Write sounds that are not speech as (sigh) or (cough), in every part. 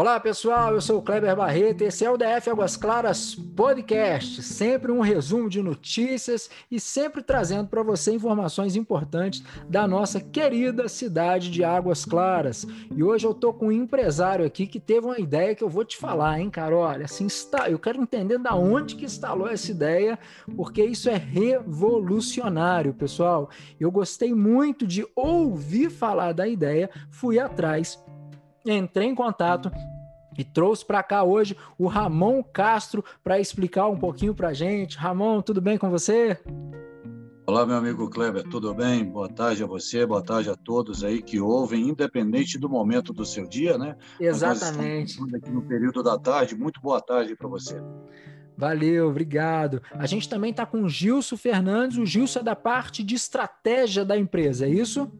Olá pessoal, eu sou o Kleber Barreto, esse é o DF Águas Claras Podcast, sempre um resumo de notícias e sempre trazendo para você informações importantes da nossa querida cidade de Águas Claras. E hoje eu tô com um empresário aqui que teve uma ideia que eu vou te falar, hein, cara? Olha, assim, está, eu quero entender da onde que instalou essa ideia, porque isso é revolucionário, pessoal. Eu gostei muito de ouvir falar da ideia, fui atrás entrei em contato e trouxe para cá hoje o Ramon Castro para explicar um pouquinho para a gente. Ramon, tudo bem com você? Olá, meu amigo Kleber, tudo bem? Boa tarde a você, boa tarde a todos aí que ouvem, independente do momento do seu dia, né? Exatamente. Aqui no período da tarde, muito boa tarde para você. Valeu, obrigado. A gente também está com o Gilson Fernandes, o Gilson é da parte de estratégia da empresa, é isso?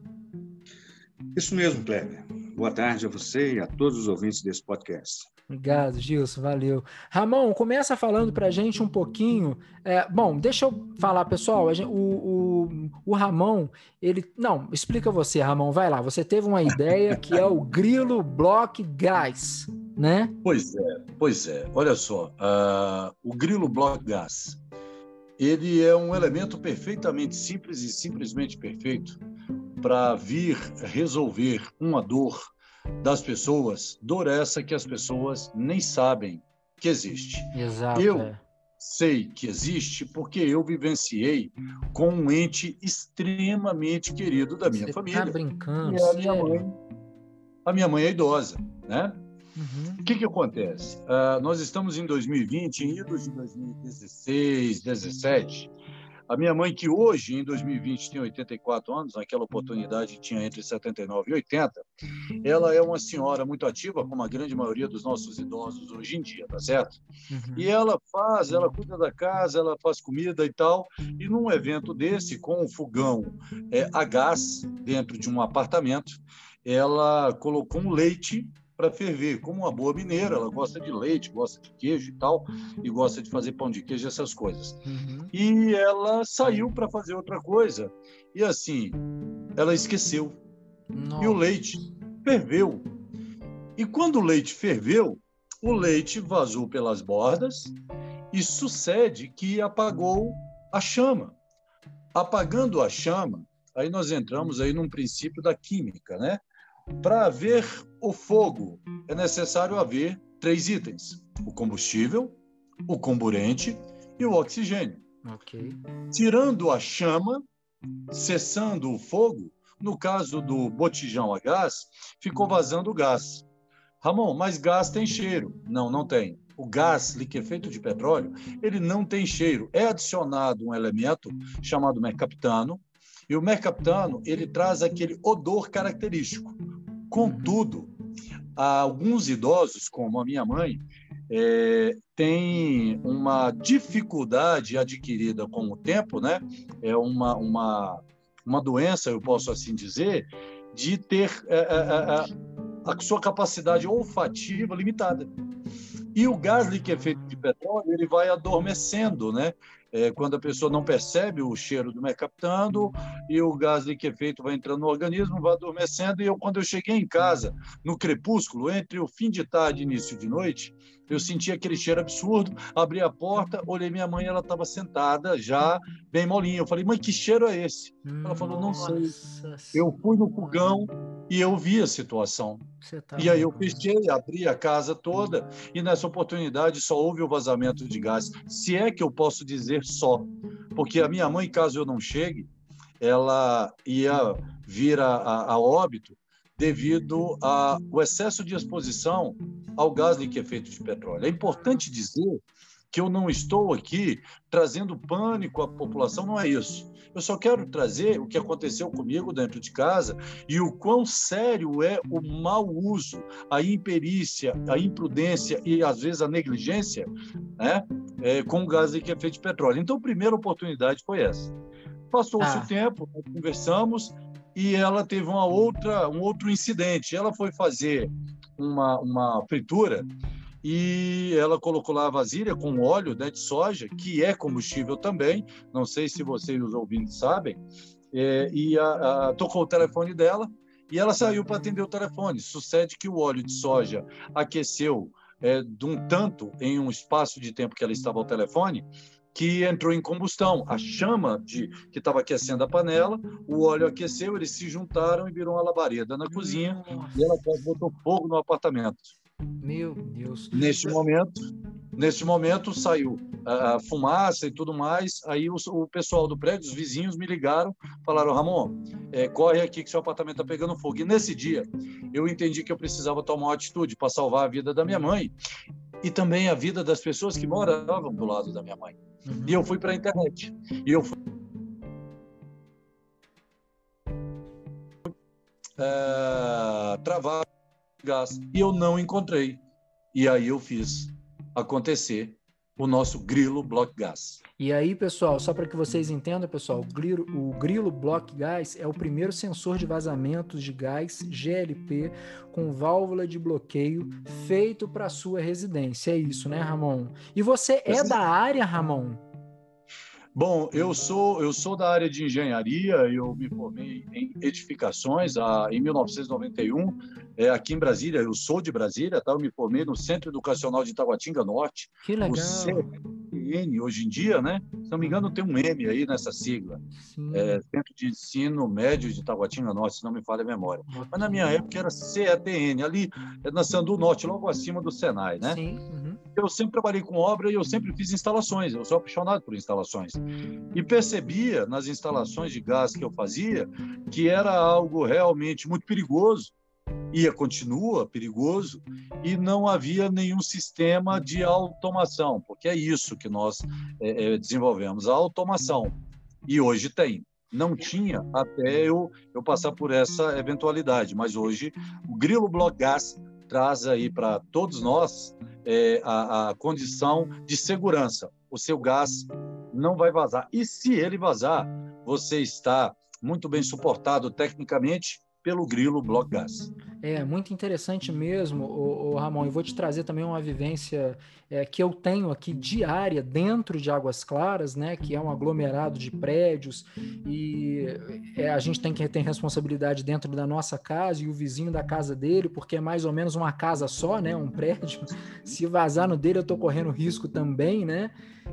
Isso mesmo, Kleber. Boa tarde a você e a todos os ouvintes desse podcast. Obrigado, Gilson, valeu. Ramon, começa falando para a gente um pouquinho. É, bom, deixa eu falar, pessoal. Gente, o, o, o, Ramon, ele. Não, explica você, Ramon, vai lá. Você teve uma ideia que é o Grilo Block Gas, né? Pois é, pois é. Olha só, uh, o Grilo Block Gas, ele é um elemento perfeitamente simples e simplesmente perfeito para vir resolver uma dor das pessoas, dor essa que as pessoas nem sabem que existe. Exato. Eu é. sei que existe porque eu vivenciei com um ente extremamente querido da minha Você família. Tá brincando? E a minha mãe, a minha mãe é idosa, né? Uhum. O que, que acontece? Uh, nós estamos em 2020, em idos de 2016, 2017, a minha mãe, que hoje, em 2020, tem 84 anos, naquela oportunidade tinha entre 79 e 80, ela é uma senhora muito ativa, como a grande maioria dos nossos idosos hoje em dia, tá certo? Uhum. E ela faz, ela cuida da casa, ela faz comida e tal, e num evento desse, com um fogão é, a gás dentro de um apartamento, ela colocou um leite para ferver. Como uma boa mineira, ela gosta de leite, gosta de queijo e tal, e gosta de fazer pão de queijo, essas coisas. Uhum. E ela saiu para fazer outra coisa. E assim, ela esqueceu. Nossa. E o leite ferveu. E quando o leite ferveu, o leite vazou pelas bordas e sucede que apagou a chama. Apagando a chama, aí nós entramos aí num princípio da química, né? Para haver o fogo, é necessário haver três itens: o combustível, o comburente e o oxigênio. Okay. Tirando a chama, cessando o fogo, no caso do botijão a gás, ficou vazando o gás. Ramon, mas gás tem cheiro. Não, não tem. O gás liquefeito de petróleo, ele não tem cheiro. É adicionado um elemento chamado mercaptano, e o mercaptano, ele traz aquele odor característico. Contudo, alguns idosos, como a minha mãe, é, têm uma dificuldade adquirida com o tempo, né? É uma, uma, uma doença, eu posso assim dizer, de ter é, é, é, é a sua capacidade olfativa limitada. E o gás liquefeito de petróleo ele vai adormecendo, né? É, quando a pessoa não percebe o cheiro do mercaptando e o gás liquefeito vai entrando no organismo, vai adormecendo. E eu, quando eu cheguei em casa, no crepúsculo, entre o fim de tarde e início de noite, eu senti aquele cheiro absurdo, abri a porta, olhei minha mãe, ela estava sentada, já bem molinha. Eu falei, mãe, que cheiro é esse? Ela falou, não sei. Eu fui no fogão e eu vi a situação. Tá e aí eu fechei, abri a casa toda e nessa oportunidade só houve o vazamento de gás. Se é que eu posso dizer só, porque a minha mãe, caso eu não chegue, ela ia vir a, a, a óbito devido ao excesso de exposição ao gás liquefeito de petróleo. É importante dizer que eu não estou aqui trazendo pânico à população, não é isso. Eu só quero trazer o que aconteceu comigo dentro de casa e o quão sério é o mau uso, a imperícia, a imprudência e às vezes a negligência né, é, com o gás liquefeito de petróleo. Então, a primeira oportunidade foi essa. Passou-se ah. o tempo, conversamos, e ela teve uma outra, um outro incidente. Ela foi fazer uma, uma fritura e ela colocou lá a vasilha com óleo né, de soja, que é combustível também, não sei se vocês os ouvintes sabem, é, e a, a, tocou o telefone dela E ela saiu para atender o telefone. Sucede que o óleo de soja aqueceu é, de um tanto em um espaço de tempo que ela estava ao telefone que entrou em combustão. A chama de que estava aquecendo a panela, o óleo aqueceu, eles se juntaram e virou uma labareda na cozinha Nossa. e ela botou fogo no apartamento. Meu Deus. Neste momento, neste momento saiu a fumaça e tudo mais. Aí o, o, pessoal do prédio, os vizinhos me ligaram, falaram: Ramon, é, corre aqui que seu apartamento está pegando fogo. E nesse dia eu entendi que eu precisava tomar uma atitude para salvar a vida da minha mãe e também a vida das pessoas que moravam do lado da minha mãe. Uhum. E eu fui para a internet. E eu fui. É, travar gás. E eu não encontrei. E aí eu fiz acontecer o nosso grilo block gas. E aí, pessoal, só para que vocês entendam, pessoal, o grilo, o grilo block gas é o primeiro sensor de vazamentos de gás GLP com válvula de bloqueio feito para sua residência. É isso, né, Ramon? E você é da área, Ramon? Bom, eu sou eu sou da área de engenharia. Eu me formei em edificações a, em 1991 é, aqui em Brasília. Eu sou de Brasília, tá? Eu me formei no Centro Educacional de Itaguatinga Norte. Que legal. O CN hoje em dia, né? Se não me engano, tem um M aí nessa sigla. É, Centro de Ensino Médio de Itaguatinga Norte, se não me falha a memória. Mas na minha época era CETN, ali é na Sandu Norte, logo acima do Senai, né? Sim. Uhum. Eu sempre trabalhei com obra e eu sempre fiz instalações. Eu sou apaixonado por instalações e percebia nas instalações de gás que eu fazia que era algo realmente muito perigoso e continua perigoso e não havia nenhum sistema de automação, porque é isso que nós é, é, desenvolvemos, a automação. E hoje tem. Não tinha até eu, eu passar por essa eventualidade, mas hoje o Grilo Block Gas traz aí para todos nós é, a, a condição de segurança. O seu gás não vai vazar. E se ele vazar, você está muito bem suportado tecnicamente pelo grilo Block Gas. É, muito interessante mesmo, o, Ramon. Eu vou te trazer também uma vivência é, que eu tenho aqui diária dentro de Águas Claras, né? Que é um aglomerado de prédios e é, a gente tem que ter responsabilidade dentro da nossa casa e o vizinho da casa dele, porque é mais ou menos uma casa só, né? Um prédio. (laughs) Se vazar no dele, eu estou correndo risco também, né?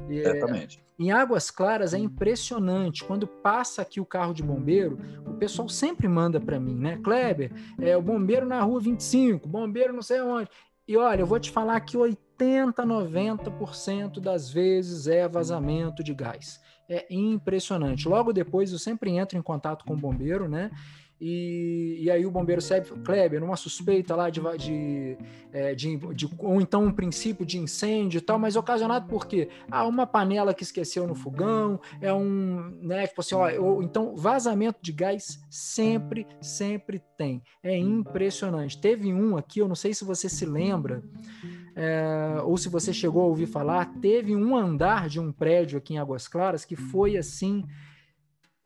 E, Exatamente. Em Águas Claras é impressionante. Quando passa aqui o carro de bombeiro, o pessoal sempre manda para mim, né? Kleber, é o bombeiro na rua 25, bombeiro não sei onde. E olha, eu vou te falar que 80, 90% das vezes é vazamento de gás. É impressionante. Logo depois eu sempre entro em contato com o bombeiro, né? E, e aí o bombeiro serve, Kleber, uma suspeita lá de, de, é, de, de, ou então um princípio de incêndio e tal, mas ocasionado por quê? Ah, uma panela que esqueceu no fogão, é um, né, tipo assim, ó, ou, então vazamento de gás sempre, sempre tem. É impressionante. Teve um aqui, eu não sei se você se lembra, é, ou se você chegou a ouvir falar, teve um andar de um prédio aqui em Águas Claras que foi assim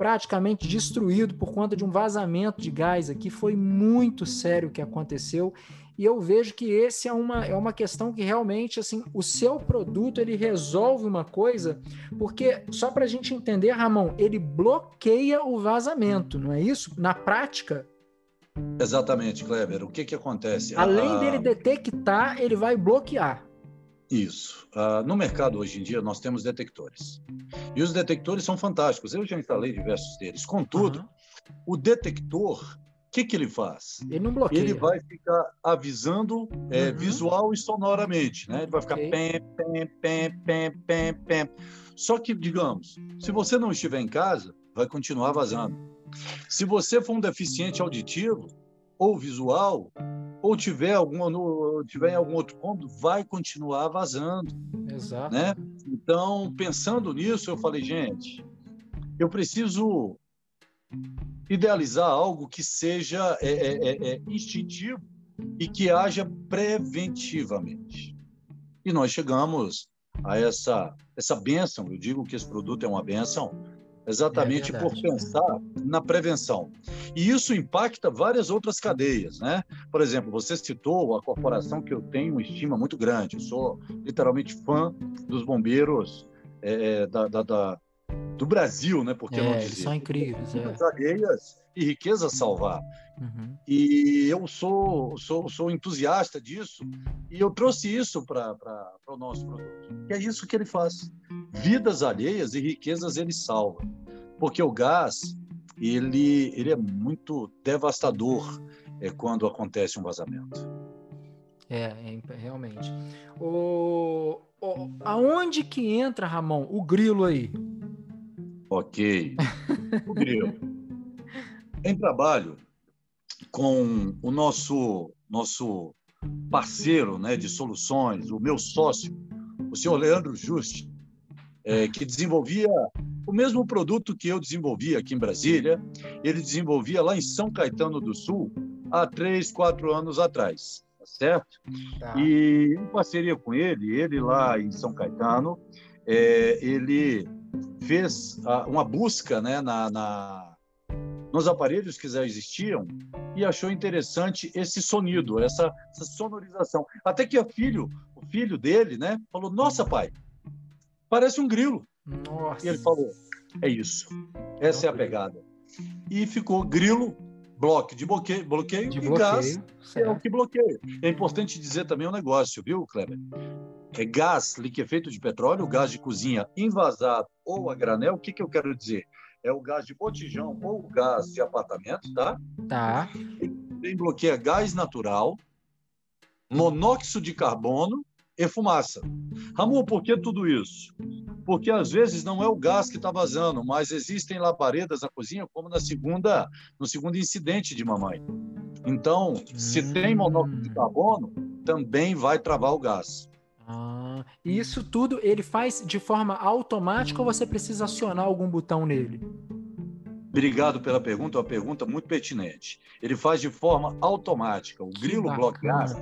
praticamente destruído por conta de um vazamento de gás aqui. Foi muito sério o que aconteceu. E eu vejo que esse é uma, é uma questão que realmente, assim, o seu produto, ele resolve uma coisa, porque, só para a gente entender, Ramon, ele bloqueia o vazamento, não é isso? Na prática, Exatamente, Kleber. O que, que acontece? Além ah, dele detectar, ele vai bloquear. Isso. Uh, no mercado hoje em dia nós temos detectores. E os detectores são fantásticos. Eu já instalei diversos deles. Contudo, uhum. o detector, o que, que ele faz? Ele não bloqueia. Ele vai ficar avisando é, uhum. visual e sonoramente. Né? Ele vai ficar okay. pem, pem, pem, pem, pem, pem. Só que, digamos, se você não estiver em casa, vai continuar vazando. Se você for um deficiente auditivo ou visual, ou tiver alguma tiver em algum outro ponto, vai continuar vazando. Exato. Né? Então, pensando nisso, eu falei, gente, eu preciso idealizar algo que seja é, é, é, é instintivo e que haja preventivamente. E nós chegamos a essa essa benção. Eu digo que esse produto é uma benção exatamente é por pensar na prevenção. E isso impacta várias outras cadeias, né? Por exemplo, você citou a corporação que eu tenho uma estima muito grande. Eu sou literalmente fã dos bombeiros é, da, da, da do Brasil, né? Porque é, não dizer. são incríveis. É. alheias e riqueza salvar. Uhum. E eu sou, sou, sou entusiasta disso e eu trouxe isso para o nosso produto. Que é isso que ele faz. Vidas alheias e riquezas ele salva. Porque o gás, ele, ele é muito devastador é, quando acontece um vazamento. É, é realmente. O, o, aonde que entra, Ramon, o grilo aí? Ok. (laughs) O grilo. Em trabalho com o nosso nosso parceiro né, de soluções, o meu sócio, o senhor Leandro Juste, é, que desenvolvia o mesmo produto que eu desenvolvia aqui em Brasília, ele desenvolvia lá em São Caetano do Sul há três, quatro anos atrás, tá certo? Tá. E em parceria com ele, ele lá em São Caetano, é, ele fez uma busca né, na, na, nos aparelhos que já existiam e achou interessante esse sonido, essa, essa sonorização. Até que o filho, o filho dele, né, falou: Nossa, pai, parece um grilo. Nossa. E ele falou: É isso, essa é a pegada. E ficou grilo bloco de bloqueio, bloqueio de e bloqueio, gás certo. é o que bloqueia. É importante dizer também um negócio, viu, Kleber? É gás liquefeito de petróleo, gás de cozinha invasado ou a granel. O que, que eu quero dizer? É o gás de botijão ou o gás de apartamento, tá? Tá. Tem bloqueia gás natural, monóxido de carbono e fumaça. Ramon, por que tudo isso? Porque às vezes não é o gás que está vazando, mas existem labaredas na cozinha, como na segunda, no segundo incidente de mamãe. Então, se hum. tem monóxido de carbono, também vai travar o gás. Ah, e isso tudo ele faz de forma automática ou você precisa acionar algum botão nele? Obrigado pela pergunta, uma pergunta muito pertinente. Ele faz de forma automática. O que grilo gas,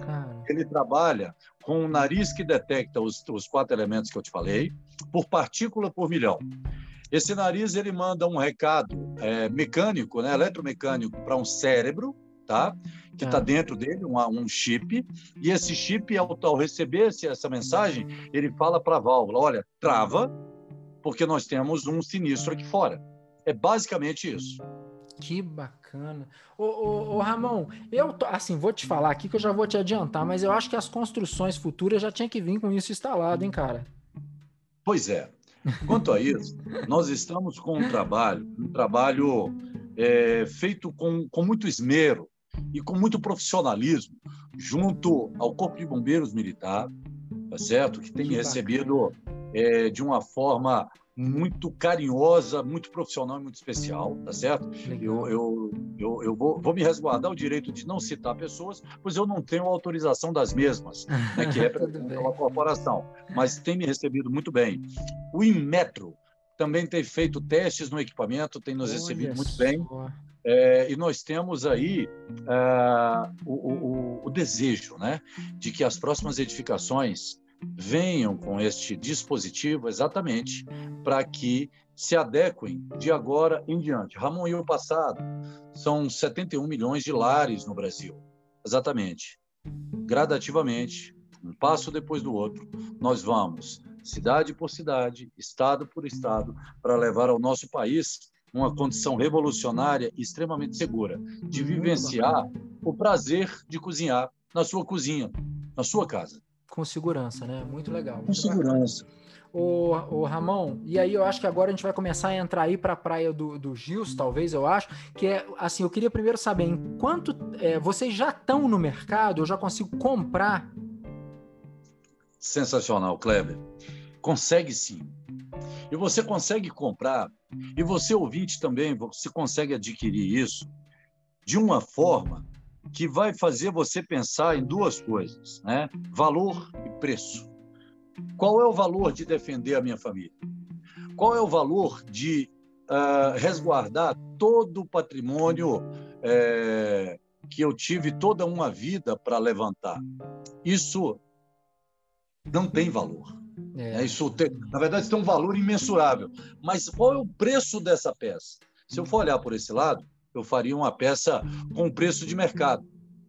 ele trabalha com um nariz que detecta os, os quatro elementos que eu te falei, por partícula por milhão. Esse nariz ele manda um recado é, mecânico, né, eletromecânico, para um cérebro, tá? Que está é. dentro dele, um, um, chip, e esse chip, ao, ao receber esse, essa mensagem, ele fala para a válvula: olha, trava, porque nós temos um sinistro aqui fora. É basicamente isso. Que bacana. Ô, ô, ô, Ramon, eu assim, vou te falar aqui que eu já vou te adiantar, mas eu acho que as construções futuras já tinha que vir com isso instalado, hein, cara? Pois é. Quanto a isso, nós estamos com um trabalho, um trabalho é, feito com, com muito esmero e com muito profissionalismo, junto ao Corpo de Bombeiros Militar, tá certo? Que tem que recebido é, de uma forma muito carinhosa, muito profissional e muito especial, tá certo? Eu, eu, eu, eu vou, vou, me resguardar o direito de não citar pessoas, pois eu não tenho autorização das mesmas, né, que (laughs) é pela corporação, mas tem me recebido muito bem. O Inmetro também tem feito testes no equipamento, tem nos Olha recebido muito bem. É, e nós temos aí é, o, o, o, desejo né, de que as próximas edificações venham com este dispositivo exatamente para que se adequem de agora em diante. Ramon e o passado são 71 milhões de lares no Brasil. Exatamente. Gradativamente, um passo depois do outro, nós vamos, cidade por cidade, estado por estado, para levar ao nosso país uma condição revolucionária e extremamente segura de vivenciar o prazer de cozinhar na sua cozinha, na sua casa com segurança, né? Muito legal. Com segurança. O, o Ramon, e aí eu acho que agora a gente vai começar a entrar aí para a praia do, do Gils, talvez, eu acho, que é assim, eu queria primeiro saber, enquanto é, vocês já estão no mercado, eu já consigo comprar? Sensacional, Kleber. Consegue sim. E você consegue comprar, e você ouvinte também, você consegue adquirir isso de uma forma que vai fazer você pensar em duas coisas, né? Valor e preço. Qual é o valor de defender a minha família? Qual é o valor de uh, resguardar todo o patrimônio é, que eu tive toda uma vida para levantar? Isso não tem valor. É. Né? Isso tem, na verdade, tem um valor imensurável. Mas qual é o preço dessa peça? Se eu for olhar por esse lado, eu faria uma peça com preço de mercado,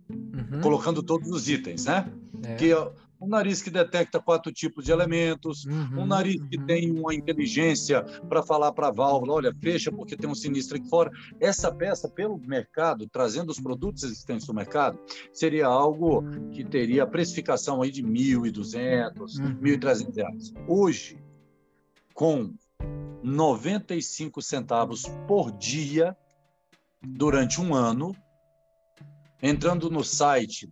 uhum. colocando todos os itens, né? É. Que um nariz que detecta quatro tipos de elementos, uhum, um nariz que uhum. tem uma inteligência para falar para a válvula, olha, fecha porque tem um sinistro aqui fora. Essa peça, pelo mercado, trazendo os produtos existentes no mercado, seria algo que teria precificação aí de 1.200, uhum. 1.300 reais. Hoje, com 95 centavos por dia, durante um ano, entrando no site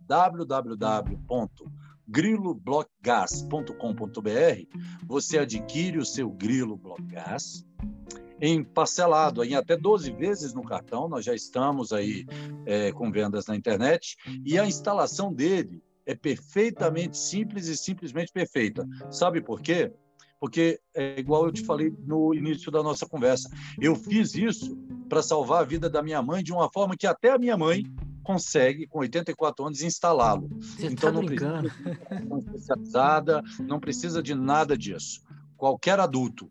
www.griloblockgas.com.br, você adquire o seu grilo Block em parcelado, em até 12 vezes no cartão. Nós já estamos aí é, com vendas na internet e a instalação dele é perfeitamente simples e simplesmente perfeita. Sabe por quê? Porque é igual eu te falei no início da nossa conversa. Eu fiz isso para salvar a vida da minha mãe de uma forma que até a minha mãe consegue, com 84 anos, instalá-lo. Então, tá não brincando. precisa de especializada, não precisa de nada disso. Qualquer adulto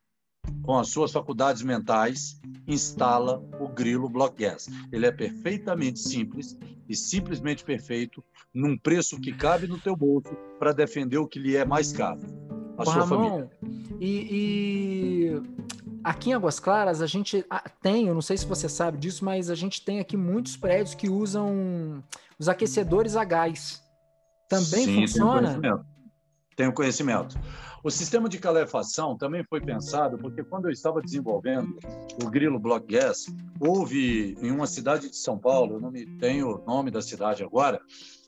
com as suas faculdades mentais instala o grilo Block Gas. Ele é perfeitamente simples e simplesmente perfeito, num preço que cabe no teu bolso para defender o que lhe é mais caro, a Ô, sua Ramon, família. E, e Aqui em Águas Claras, a gente tem, eu não sei se você sabe disso, mas a gente tem aqui muitos prédios que usam os aquecedores a gás. Também Sim, funciona? Tenho tenho conhecimento. O sistema de calefação também foi pensado porque quando eu estava desenvolvendo o Grilo Block Gas, houve em uma cidade de São Paulo, eu não me tenho o nome da cidade agora,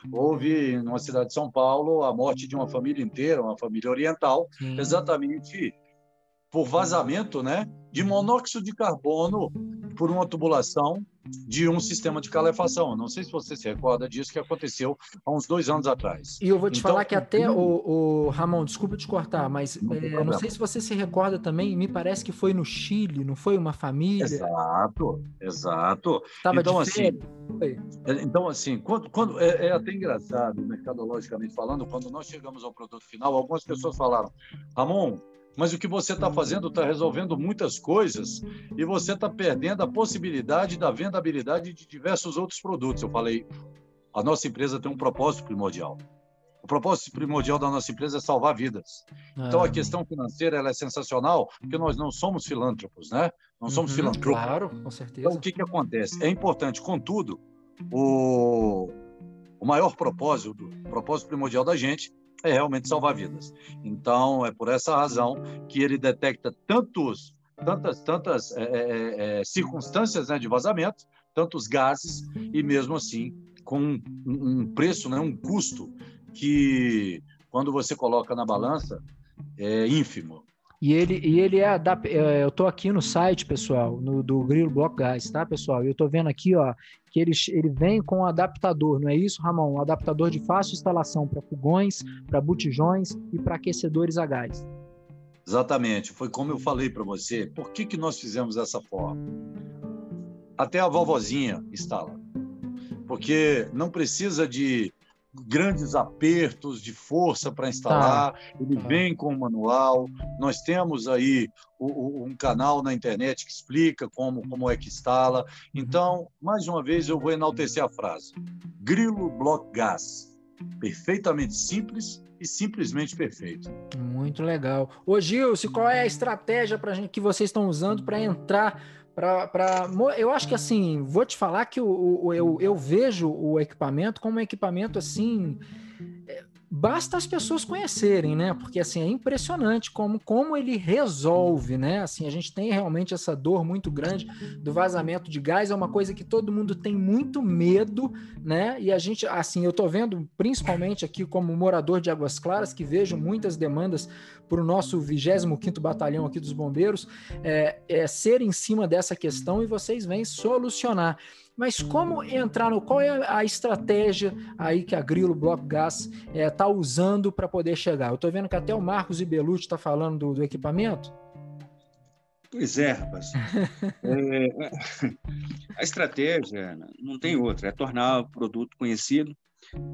houve numa cidade de São Paulo a morte de uma família inteira, uma família oriental, Sim. exatamente por vazamento né, de monóxido de carbono por uma tubulação de um sistema de calefação. Não sei se você se recorda disso que aconteceu há uns dois anos atrás. E eu vou te então, falar que até o, o Ramon, desculpa te cortar, mas não, é, não sei se você se recorda também. Me parece que foi no Chile, não foi uma família? Exato, exato. Tava então assim, é, então assim, quando, quando é, é até engraçado, mercadologicamente falando, quando nós chegamos ao produto final, algumas pessoas falaram, Ramon, mas o que você está fazendo está resolvendo muitas coisas e você está perdendo a possibilidade da vendabilidade de diversos outros produtos. Eu falei, a nossa empresa tem um propósito primordial. O propósito primordial da nossa empresa é salvar vidas. Então, a questão financeira ela é sensacional, porque nós não somos filântropos, né? Não somos uhum, filantropos. Claro, com certeza. Então, o que, que acontece? É importante, contudo, o, o maior propósito, o propósito primordial da gente é realmente salvar vidas. Então, é por essa razão que ele detecta tantos, tantas, tantas é, é, é, circunstâncias né, de vazamento, tantos gases, e mesmo assim com um, um preço, né, um custo que, quando você coloca na balança, é ínfimo. E ele, e ele é, é eu estou aqui no site, pessoal, no, do Grilo Block Gás, tá, pessoal? Eu estou vendo aqui, ó, que ele, ele vem com um adaptador, não é isso, Ramon? Um adaptador de fácil instalação para fogões, para botijões e para aquecedores a gás. Exatamente, foi como eu falei para você. Por que, que nós fizemos dessa forma? Até a vovozinha instala. Porque não precisa de grandes apertos de força para instalar, tá. ele tá. vem com o manual. Nós temos aí o, o, um canal na internet que explica como, como é que instala. Uhum. Então, mais uma vez, eu vou enaltecer a frase: Grilo Block Gas. Perfeitamente simples e simplesmente perfeito. Muito legal. Ô Gilson, qual é a estratégia pra gente, que vocês estão usando para entrar para eu acho que assim vou te falar que o, o, eu, eu vejo o equipamento como um equipamento assim basta as pessoas conhecerem, né? Porque assim é impressionante como, como ele resolve, né? Assim, a gente tem realmente essa dor muito grande do vazamento de gás, é uma coisa que todo mundo tem muito medo, né? E a gente, assim, eu tô vendo principalmente aqui como morador de Águas Claras, que vejo muitas demandas para o nosso 25 Batalhão aqui dos Bombeiros, é, é ser em cima dessa questão e vocês vêm solucionar. Mas como entrar no. Qual é a estratégia aí que a Grilo Bloco Gas está é, tá usando para poder chegar? Eu estou vendo que até o Marcos Ibelucci está falando do, do, equipamento. Pois é, rapaz. (laughs) é, a estratégia não tem outra, é tornar o produto conhecido,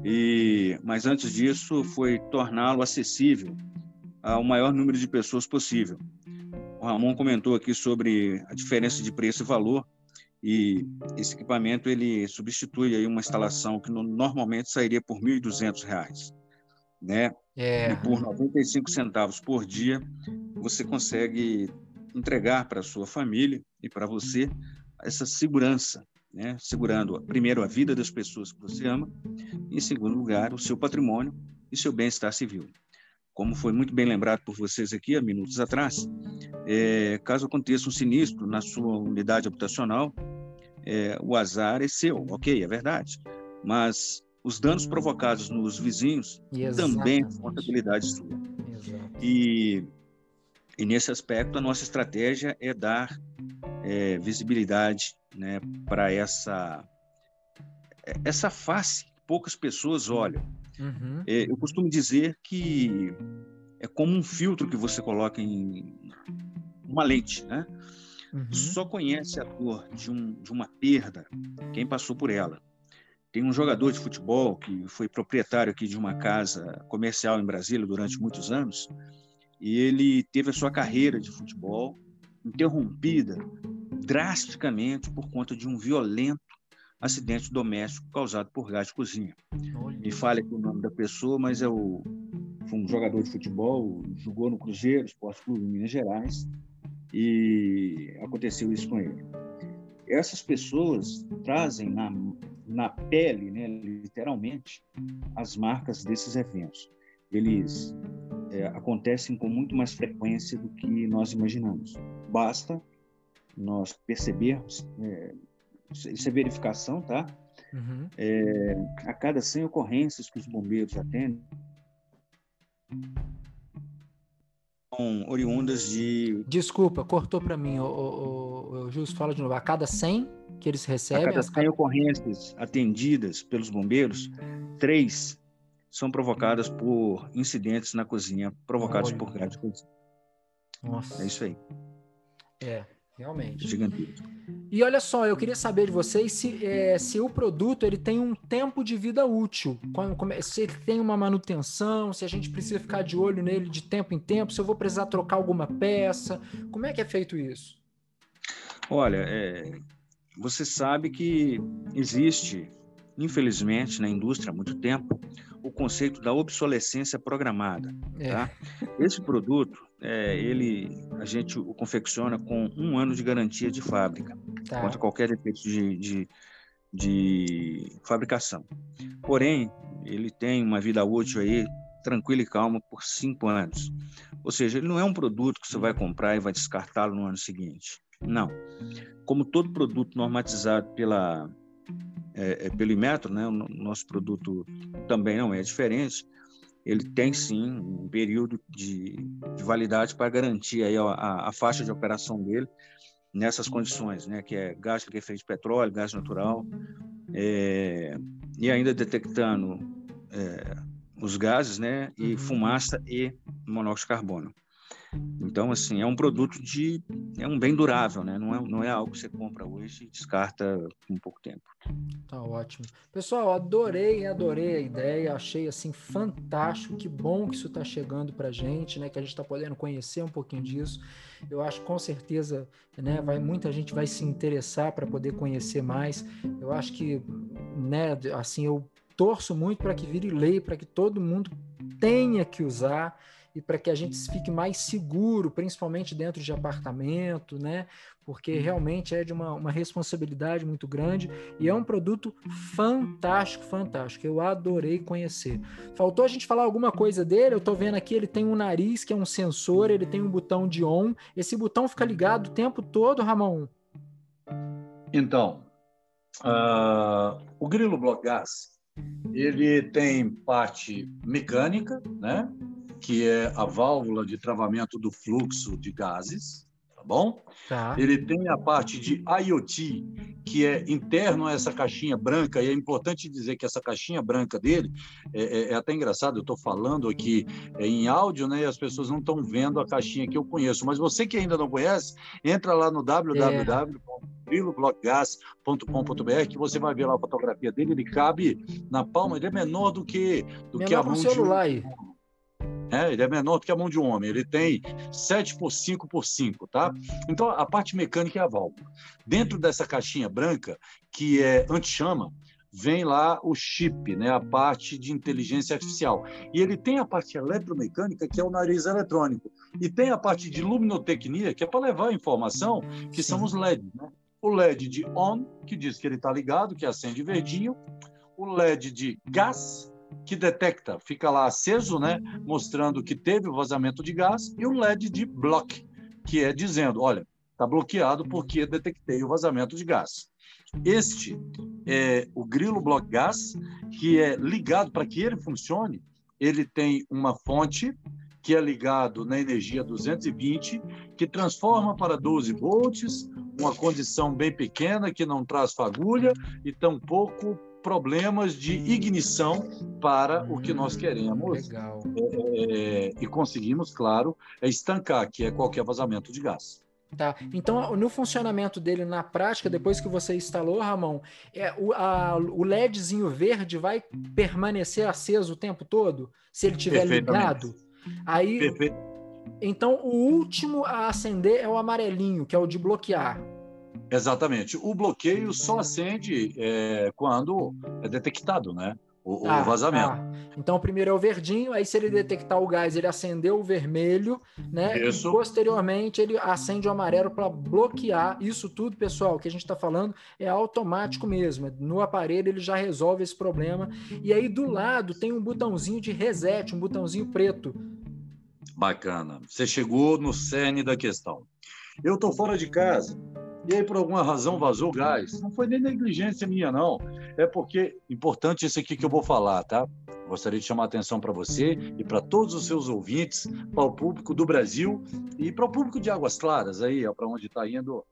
e, mas antes disso foi torná-lo acessível ao maior número de pessoas possível. O Ramon comentou aqui sobre a diferença de preço e valor e esse equipamento ele substitui aí uma instalação que normalmente sairia por R$ 1.200. né? É. E por 95 centavos por dia, você consegue entregar para sua família e para você essa segurança, né? segurando primeiro a vida das pessoas que você ama e, em segundo lugar, o seu patrimônio e seu bem-estar civil. Como foi muito bem lembrado por vocês aqui há minutos atrás, é, caso aconteça um sinistro na sua unidade habitacional, é, o azar é seu, ok, é verdade, mas os danos provocados nos vizinhos Exatamente. também é responsabilidade sua. Exato. E, e nesse aspecto, a nossa estratégia é dar é, visibilidade né, para essa, essa face que poucas pessoas olham. Uhum. É, eu costumo dizer que é como um filtro que você coloca em uma lente, né? Uhum. Só conhece a dor de, um, de uma perda quem passou por ela. Tem um jogador de futebol que foi proprietário aqui de uma casa comercial em Brasília durante muitos anos, e ele teve a sua carreira de futebol interrompida drasticamente por conta de um violento acidente doméstico causado por gás de cozinha. Me fale aqui o nome da pessoa, mas é o foi um jogador de futebol, jogou no Cruzeiro, Esporte Clube em Minas Gerais, e aconteceu isso com ele. Essas pessoas trazem na, na pele, né, literalmente, as marcas desses eventos. Eles é, acontecem com muito mais frequência do que nós imaginamos. Basta nós percebermos, é, isso é verificação, tá? Uhum. É, a cada 100 ocorrências que os bombeiros atendem, são oriundas de. Desculpa, cortou para mim. O, o, o, Jus, fala de novo. A cada 100 que eles recebem. A cada 100 cada... ocorrências atendidas pelos bombeiros, três são provocadas por incidentes na cozinha provocados Olha. por gás de cozinha. Nossa. É isso aí. É. Realmente. Gigantesco. E olha só, eu queria saber de vocês se, é, se o produto ele tem um tempo de vida útil, se ele tem uma manutenção, se a gente precisa ficar de olho nele de tempo em tempo, se eu vou precisar trocar alguma peça. Como é que é feito isso? Olha, é, você sabe que existe, infelizmente, na indústria há muito tempo, o conceito da obsolescência programada. É. Tá? Esse produto, é, ele, a gente o confecciona com um ano de garantia de fábrica tá. contra qualquer defeito de, de, de, fabricação. Porém, ele tem uma vida útil aí tranquila e calma por cinco anos. Ou seja, ele não é um produto que você vai comprar e vai descartá-lo no ano seguinte. Não. Como todo produto normatizado pela é, é, pelo Imetro, né, o nosso produto também não é diferente, ele tem sim um período de, de validade para garantir aí a, a, a, faixa de operação dele nessas condições, né, que é gás liquefeito de petróleo, gás natural, é, e ainda detectando é, os gases, né, e uhum. fumaça e monóxido de carbono. Então, assim, é um produto de. é um bem durável, né? Não é, não é algo que você compra hoje e descarta em pouco tempo. Tá ótimo. Pessoal, adorei, adorei a ideia, achei assim fantástico. Que bom que isso está chegando para gente, né? Que a gente está podendo conhecer um pouquinho disso. Eu acho com certeza, né? Vai muita gente vai se interessar para poder conhecer mais. Eu acho que, né? Assim, eu torço muito para que vire lei, para que todo mundo tenha que usar e para que a gente fique mais seguro, principalmente dentro de apartamento, né? Porque uhum. realmente é de uma, uma responsabilidade muito grande e é um produto fantástico, fantástico. Eu adorei conhecer. Faltou a gente falar alguma coisa dele? Eu estou vendo aqui, ele tem um nariz que é um sensor, ele tem um botão de on. Esse botão fica ligado o tempo todo, Ramon? Então, uh, o grilo block gas, ele tem parte mecânica, né? Que é a válvula de travamento do fluxo de gases, tá bom? Tá. Ele tem a parte de IoT, que é interno a essa caixinha branca, e é importante dizer que essa caixinha branca dele, é, é, é até engraçado, eu estou falando aqui é, em áudio, né, e as pessoas não estão vendo a caixinha que eu conheço, mas você que ainda não conhece, entra lá no www. que você vai ver lá a fotografia dele, ele cabe na palma, ele é menor do que, do menor que a mão celular de um... aí. É, ele é menor do que a mão de um homem. Ele tem 7 por 5 por 5, tá? Então, a parte mecânica é a válvula. Dentro dessa caixinha branca, que é anti-chama, vem lá o chip, né, a parte de inteligência artificial. E ele tem a parte eletromecânica, que é o nariz eletrônico. E tem a parte de luminotecnia, que é para levar a informação, que são os LEDs. Né? O LED de on, que diz que ele está ligado, que acende verdinho. O LED de gás, que detecta, fica lá aceso, né, mostrando que teve o vazamento de gás. E o LED de block, que é dizendo, olha, está bloqueado porque detectei o vazamento de gás. Este é o grilo block gas, que é ligado para que ele funcione. Ele tem uma fonte que é ligado na energia 220, que transforma para 12 volts, uma condição bem pequena que não traz fagulha e tampouco problemas de ignição para hum, o que nós hum, queremos. Legal. É, é, e conseguimos, claro, é estancar, que é qualquer vazamento de gás. Tá. Então, no funcionamento dele na prática, depois que você instalou, Ramon, é, o, a, o LEDzinho verde vai permanecer aceso o tempo todo? Se ele estiver ligado? Aí. Perfeito. Então, o último a acender é o amarelinho, que é o de bloquear. Exatamente. O bloqueio só acende é, quando é detectado, né? o, ah, o vazamento. Ah. Então primeiro é o verdinho, aí se ele detectar o gás, ele acendeu o vermelho, né? Isso. E posteriormente ele acende o amarelo para bloquear. Isso tudo, pessoal, que a gente está falando é automático mesmo. No aparelho ele já resolve esse problema. E aí do lado tem um botãozinho de reset, um botãozinho preto. Bacana. Você chegou no cerne da questão. Eu estou fora de casa e aí, por alguma razão, vazou gás. Não foi nem negligência minha, não. É porque, importante isso aqui que eu vou falar, tá? Gostaria de chamar a atenção para você e para todos os seus ouvintes, para o público do Brasil e para o público de Águas Claras, aí, para onde está indo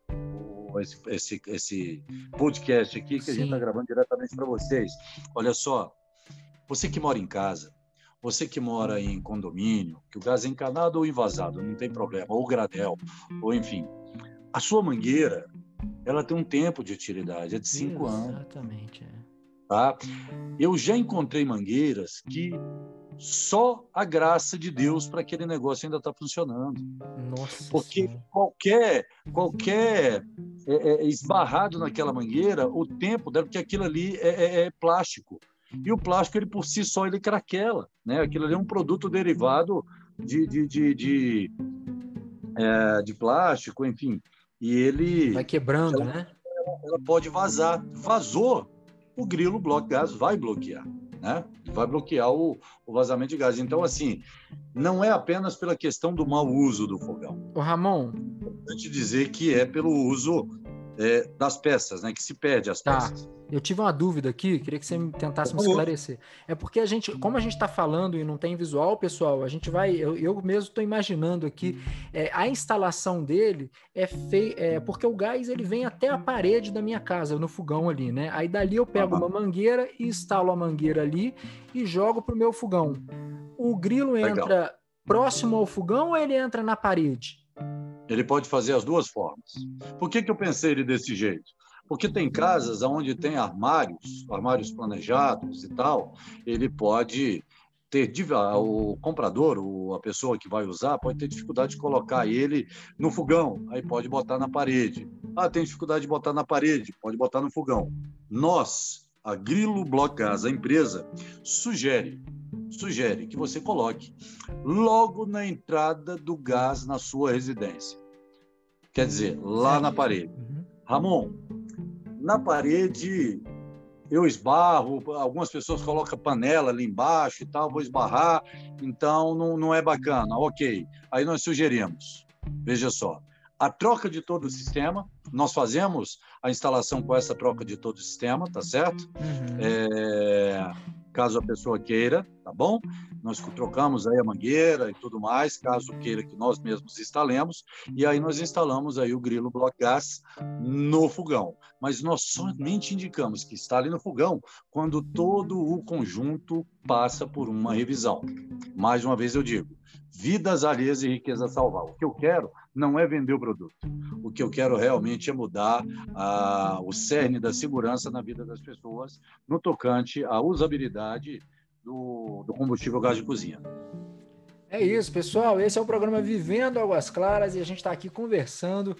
esse, esse, esse podcast aqui que Sim. a gente está gravando diretamente para vocês. Olha só, você que mora em casa, você que mora em condomínio, que o gás é encanado ou invasado, não tem problema, ou granel, ou enfim, a sua mangueira, ela tem um tempo de utilidade, é de cinco Exatamente, anos. Exatamente. É. Tá? Eu já encontrei mangueiras que só a graça de Deus para aquele negócio ainda está funcionando. Nossa Porque senhora. qualquer qualquer é, é, esbarrado naquela mangueira, o tempo deve porque aquilo ali é, é, é, plástico. E o plástico, ele por si só, ele craquela. Né? Aquilo ali é um produto derivado de, de, de, de, é, de plástico, enfim e ele vai quebrando, ela, né? Ela pode vazar. Vazou, o grilo bloco gás vai bloquear, né? Vai bloquear o, o, vazamento de gás. Então, assim, não é apenas pela questão do mau uso do fogão. O Ramon, importante dizer que é pelo uso é, das peças, né? Que se perde as tá. peças. Eu tive uma dúvida aqui, queria que você tentasse me esclarecer. É porque a gente, como a gente está falando e não tem visual, pessoal, a gente vai, eu, eu mesmo estou imaginando aqui, é, a instalação dele é feita, é, porque o gás ele vem até a parede da minha casa, no fogão ali, né? Aí dali eu pego uma mangueira e instalo a mangueira ali e jogo pro meu fogão. O grilo entra Legal. próximo ao fogão ou ele entra na parede? Ele pode fazer as duas formas. Por que, que eu pensei ele desse jeito? Porque tem casas onde tem armários, armários planejados e tal, ele pode ter o comprador, a pessoa que vai usar, pode ter dificuldade de colocar ele no fogão, aí pode botar na parede. Ah, tem dificuldade de botar na parede, pode botar no fogão. Nós, a Grilo Block a empresa, sugere sugere que você coloque logo na entrada do gás na sua residência. Quer dizer, lá na parede. Uhum. Ramon, na parede eu esbarro, algumas pessoas colocam panela ali embaixo e tal, vou esbarrar, então não, não é bacana. Ok, aí nós sugerimos, veja só, a troca de todo o sistema, nós fazemos a instalação com essa troca de todo o sistema, tá certo? Uhum. É, caso a pessoa queira, tá bom? Nós trocamos aí a mangueira e tudo mais, caso queira que nós mesmos instalemos, e aí nós instalamos aí o grilo block gas no fogão. Mas nós somente indicamos que instale no fogão quando todo o conjunto passa por uma revisão. Mais uma vez eu digo, vidas alheias e riqueza salvar. O que eu quero não é vender o produto. O que eu quero realmente é mudar ah, o cerne da segurança na vida das pessoas no tocante à usabilidade do, do combustível gás de cozinha. É isso, pessoal. Esse é o programa Vivendo Águas Claras e a gente está aqui conversando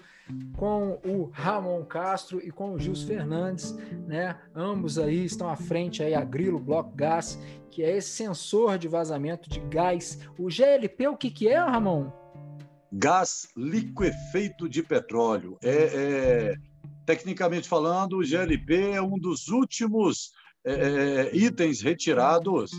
com o Ramon Castro e com o Gils Fernandes, né? Ambos aí estão à frente aí a Grilo Block Gas, que é esse sensor de vazamento de gás. O GLP, o que que é, Ramon? Gás liquefeito de petróleo. É, é tecnicamente falando, o GLP é um dos últimos é, é, itens retirados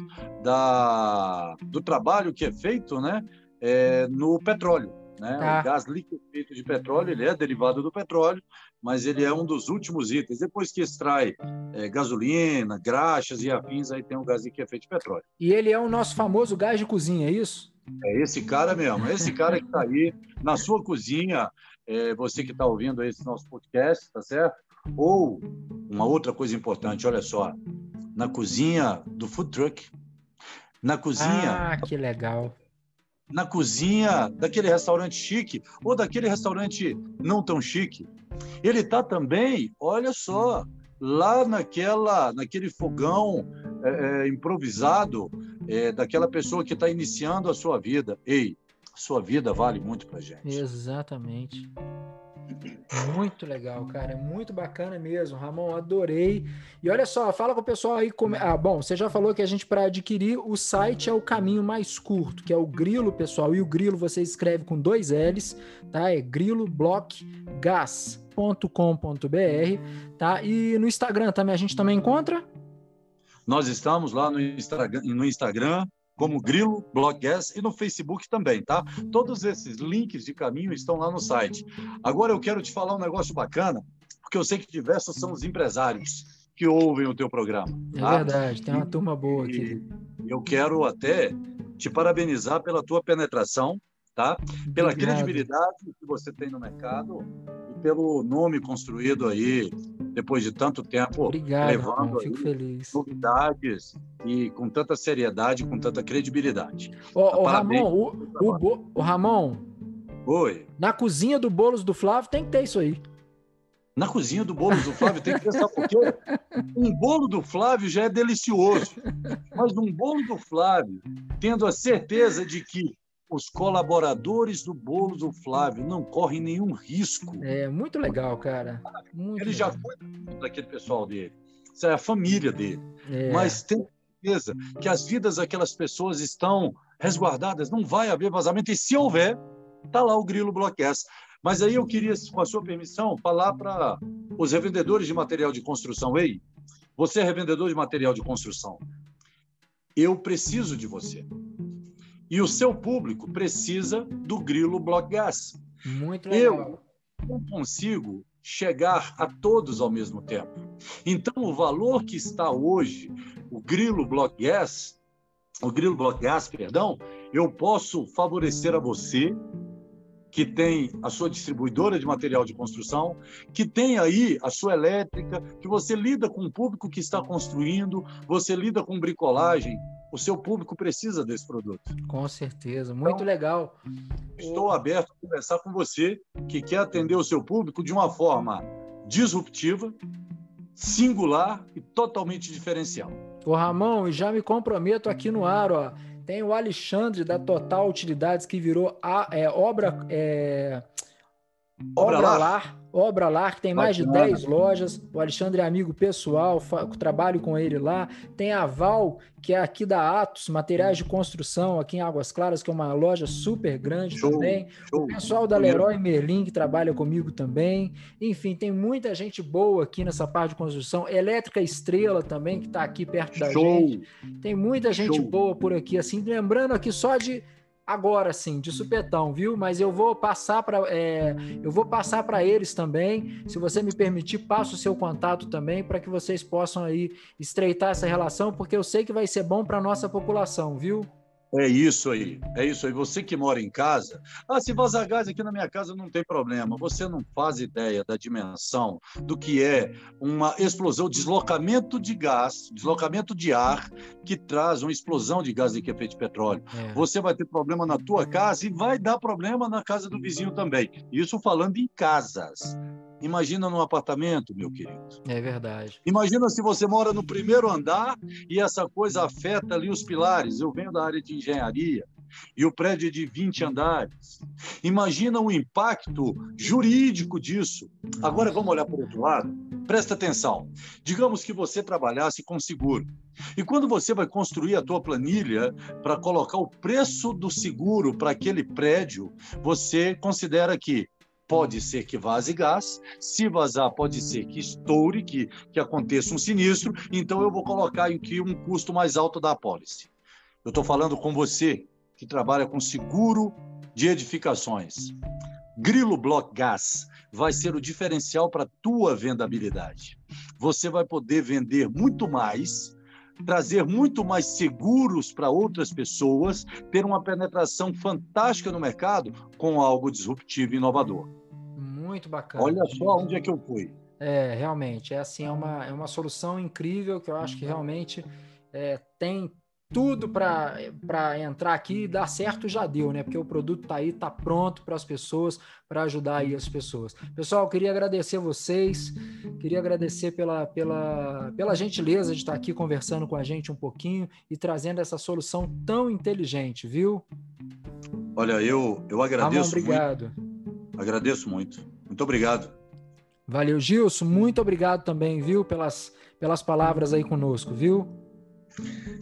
da, do trabalho que é feito né, é, no petróleo. Né? Ah. O gás liquefeito de petróleo ele é derivado do petróleo, mas ele é um dos últimos itens. Depois que extrai é, gasolina, graxas e afins, aí tem o gás liquefeito de petróleo. E ele é o nosso famoso gás de cozinha, é isso? É esse cara mesmo, é esse cara que está aí na sua cozinha, é, você que está ouvindo esse nosso podcast, tá certo? Ou uma outra coisa importante, olha só, na cozinha do food truck, na cozinha. Ah, que legal na cozinha daquele restaurante chique ou daquele restaurante não tão chique. Ele está também, olha só, lá naquela, naquele fogão é, é, improvisado é, daquela pessoa que está iniciando a sua vida. Ei, sua vida vale muito para gente. Exatamente. Muito legal, cara. É muito bacana mesmo, Ramon. Adorei. E olha só, fala com o pessoal aí. Como... Ah, bom, você já falou que a gente, para adquirir o site, é o caminho mais curto, que é o Grilo, pessoal. E o Grilo você escreve com dois L's, tá? É griloblockgas.com.br, tá? E no Instagram também a gente também encontra? Nós estamos lá no Instagram, no Instagram como Grilo Blogcast e no Facebook também, tá? Todos esses links de caminho estão lá no site. Agora eu quero te falar um negócio bacana, porque eu sei que diversos são os empresários que ouvem o teu programa. É tá? verdade, tem uma turma boa aqui. E eu quero até te parabenizar pela tua penetração, tá? Pela Obrigado. credibilidade que você tem no mercado e pelo nome construído aí depois de tanto tempo Obrigado, levando fico feliz. novidades e com tanta seriedade, com tanta credibilidade. Ô, ô Ramon, o, o, o, Ramon. Oi. Na cozinha do Bolos do Flávio tem que ter isso aí. Na cozinha do Bolos do Flávio tem que ter, sabe por quê? (laughs) Um bolo do Flávio já é delicioso, mas um bolo do Flávio, tendo a certeza de que os colaboradores do bolo do Flávio não correm nenhum risco. É muito legal, cara. Muito Ele legal. já foi daquele pessoal dele. Isso é a família dele. É. Mas tem certeza que as vidas daquelas pessoas estão resguardadas, não vai haver vazamento. E se houver, tá lá o grilo bloqueado. Mas aí eu queria, com a sua permissão, falar para os revendedores de material de construção. Ei, você é revendedor de material de construção. Eu preciso de você. E o seu público precisa do grilo Block Gas. Muito legal. Eu não consigo chegar a todos ao mesmo tempo. Então, o valor que está hoje, o grilo Block Gas, o grilo Block Gas, perdão, eu posso favorecer a você que tem a sua distribuidora de material de construção, que tem aí a sua elétrica, que você lida com o público que está construindo, você lida com bricolagem, o seu público precisa desse produto. Com certeza, muito então, legal. Estou aberto a conversar com você que quer atender o seu público de uma forma disruptiva, singular e totalmente diferencial. O Ramon, já me comprometo aqui no ar, ó. Tem o Alexandre da Total Utilidades que virou a é, obra é, Obra, Obra Lar. Obra Lar, que tem mais de 10 lojas. O Alexandre é amigo pessoal, trabalho com ele lá. Tem a Val, que é aqui da Atos, materiais de construção, aqui em Águas Claras, que é uma loja super grande show, também. Show. O pessoal da Leroy Merlin, que trabalha comigo também. Enfim, tem muita gente boa aqui nessa parte de construção. Elétrica Estrela também, que está aqui perto da show. gente. Tem muita gente boa por aqui, assim. Lembrando aqui só de agora sim, de supetão, viu? Mas eu vou passar para é, eu vou passar para eles também. Se você me permitir, passo o seu contato também para que vocês possam aí estreitar essa relação, porque eu sei que vai ser bom para nossa população, viu? É isso aí, é isso aí. Você que mora em casa, ah, se vazar gás aqui na minha casa não tem problema. Você não faz ideia da dimensão do que é uma explosão, deslocamento de gás, deslocamento de ar que traz uma explosão de gás de efeito de petróleo. É. Você vai ter problema na tua casa e vai dar problema na casa do vizinho também. Isso falando em casas. Imagina num apartamento, meu querido. É verdade. Imagina se você mora no primeiro andar e essa coisa afeta ali os pilares. Eu venho da área de engenharia e o prédio é de 20 andares. Imagina o impacto jurídico disso. Agora vamos olhar para o outro lado. Presta atenção. Digamos que você trabalhasse com seguro. E quando você vai construir a tua planilha para colocar o preço do seguro para aquele prédio, você considera que pode ser que vaze gás, se vazar pode ser que estoure, que, que aconteça um sinistro, então eu vou colocar aqui um custo mais alto da apólice. Eu estou falando com você que trabalha com seguro de edificações. Grilo Block Gas vai ser o diferencial para a tua vendabilidade. Você vai poder vender muito mais, trazer muito mais seguros para outras pessoas, ter uma penetração fantástica no mercado com algo disruptivo e inovador. Muito bacana. Olha só onde é que eu fui. É, realmente, é assim, é uma, é uma solução incrível que eu acho que realmente é, tem tudo para entrar aqui e dar certo já deu, né? Porque o produto está aí, está pronto para as pessoas, para ajudar aí as pessoas. Pessoal, queria agradecer vocês, queria agradecer pela, pela, pela gentileza de estar aqui conversando com a gente um pouquinho e trazendo essa solução tão inteligente, viu? Olha, eu, eu agradeço Ramon, obrigado. Muito. Agradeço muito. Muito obrigado. Valeu, Gilson. Muito obrigado também, viu, pelas, pelas palavras aí conosco, viu?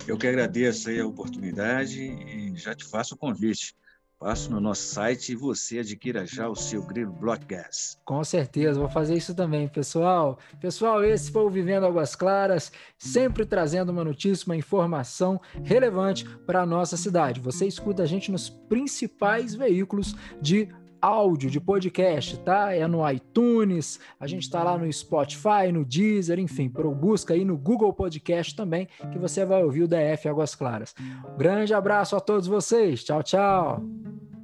Eu que agradeço aí a oportunidade e já te faço o convite. Passo no nosso site e você adquira já o seu Grilo Block Gas. Com certeza, vou fazer isso também, pessoal. Pessoal, esse foi o Vivendo Águas Claras, sempre trazendo uma notícia, uma informação relevante para a nossa cidade. Você escuta a gente nos principais veículos de áudio de podcast, tá? É no iTunes, a gente está lá no Spotify, no Deezer, enfim, busca aí no Google Podcast também, que você vai ouvir o DF Águas Claras. Grande abraço a todos vocês. Tchau, tchau.